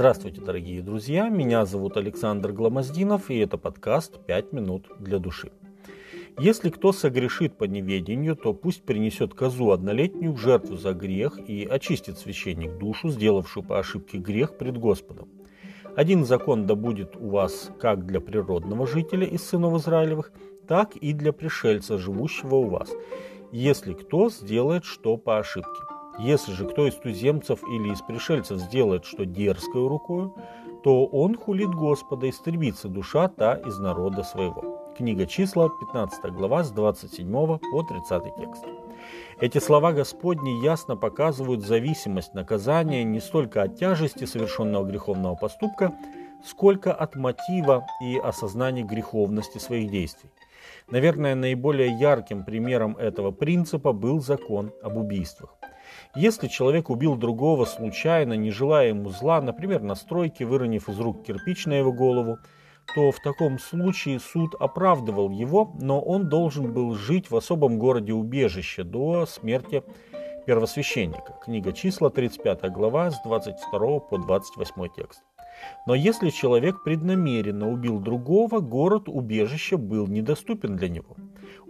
Здравствуйте, дорогие друзья! Меня зовут Александр Гламоздинов, и это подкаст «Пять минут для души». Если кто согрешит по неведению, то пусть принесет козу однолетнюю в жертву за грех и очистит священник душу, сделавшую по ошибке грех пред Господом. Один закон да будет у вас как для природного жителя из сынов Израилевых, так и для пришельца, живущего у вас, если кто сделает что по ошибке. Если же кто из туземцев или из пришельцев сделает что дерзкою рукою, то он хулит Господа, истребится душа та из народа своего. Книга числа, 15 глава, с 27 по 30 текст. Эти слова Господни ясно показывают зависимость наказания не столько от тяжести совершенного греховного поступка, сколько от мотива и осознания греховности своих действий. Наверное, наиболее ярким примером этого принципа был закон об убийствах. Если человек убил другого случайно, не желая ему зла, например, на стройке, выронив из рук кирпич на его голову, то в таком случае суд оправдывал его, но он должен был жить в особом городе убежище до смерти первосвященника. Книга числа, 35 глава, с 22 по 28 текст. Но если человек преднамеренно убил другого, город убежища был недоступен для него.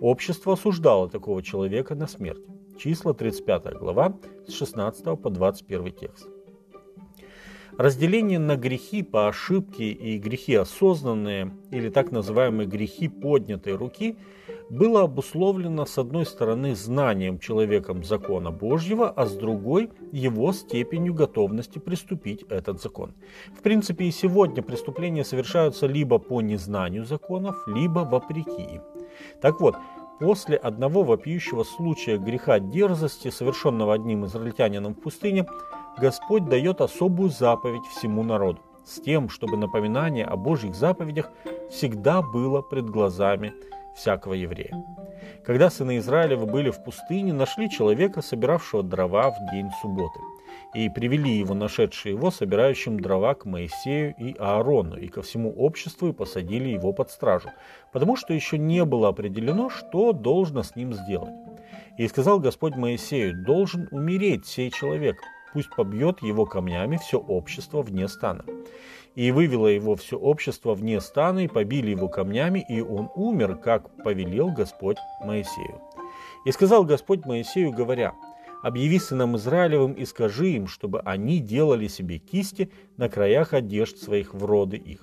Общество осуждало такого человека на смерть числа 35 глава с 16 по 21 текст. Разделение на грехи по ошибке и грехи осознанные, или так называемые грехи поднятой руки, было обусловлено с одной стороны знанием человеком закона Божьего, а с другой его степенью готовности приступить этот закон. В принципе и сегодня преступления совершаются либо по незнанию законов, либо вопреки им. Так вот, После одного вопиющего случая греха дерзости, совершенного одним израильтянином в пустыне, Господь дает особую заповедь всему народу, с тем, чтобы напоминание о Божьих заповедях всегда было пред глазами всякого еврея. Когда сыны Израилева были в пустыне, нашли человека, собиравшего дрова в день субботы и привели его, нашедшие его, собирающим дрова к Моисею и Аарону, и ко всему обществу, и посадили его под стражу, потому что еще не было определено, что должно с ним сделать. И сказал Господь Моисею, должен умереть сей человек, пусть побьет его камнями все общество вне стана. И вывело его все общество вне стана, и побили его камнями, и он умер, как повелел Господь Моисею. И сказал Господь Моисею, говоря, Объяви сынам Израилевым и скажи им, чтобы они делали себе кисти на краях одежд своих в роды их.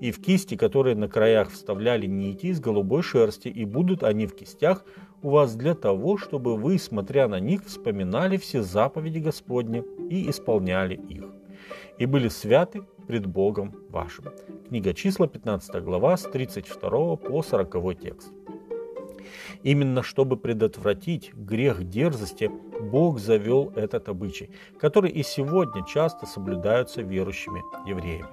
И в кисти, которые на краях вставляли нити из голубой шерсти, и будут они в кистях у вас для того, чтобы вы, смотря на них, вспоминали все заповеди Господни и исполняли их. И были святы пред Богом вашим. Книга числа, 15 глава, с 32 по 40 текст. Именно чтобы предотвратить грех дерзости, Бог завел этот обычай, который и сегодня часто соблюдаются верующими евреями.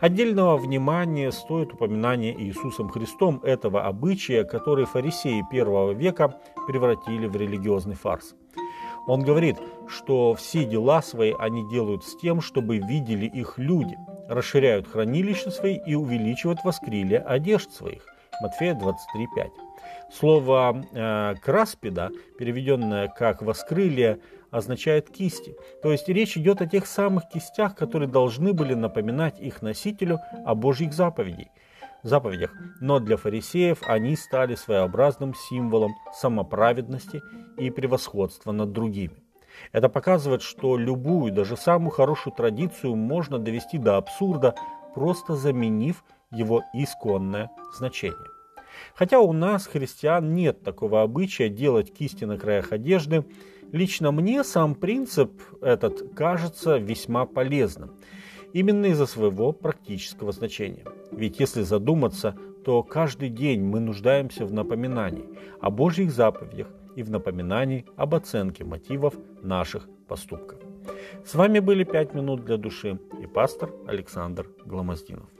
Отдельного внимания стоит упоминание Иисусом Христом этого обычая, который фарисеи первого века превратили в религиозный фарс. Он говорит, что все дела свои они делают с тем, чтобы видели их люди, расширяют хранилища свои и увеличивают воскрилие одежд своих. Матфея 23.5. Слово э, краспида, переведенное как воскрылье, означает кисти. То есть речь идет о тех самых кистях, которые должны были напоминать их носителю о Божьих заповедей, заповедях. Но для фарисеев они стали своеобразным символом самоправедности и превосходства над другими. Это показывает, что любую, даже самую хорошую традицию можно довести до абсурда, просто заменив его исконное значение. Хотя у нас, христиан, нет такого обычая делать кисти на краях одежды, лично мне сам принцип этот кажется весьма полезным. Именно из-за своего практического значения. Ведь если задуматься, то каждый день мы нуждаемся в напоминании о Божьих заповедях и в напоминании об оценке мотивов наших поступков. С вами были «Пять минут для души» и пастор Александр Гломоздинов.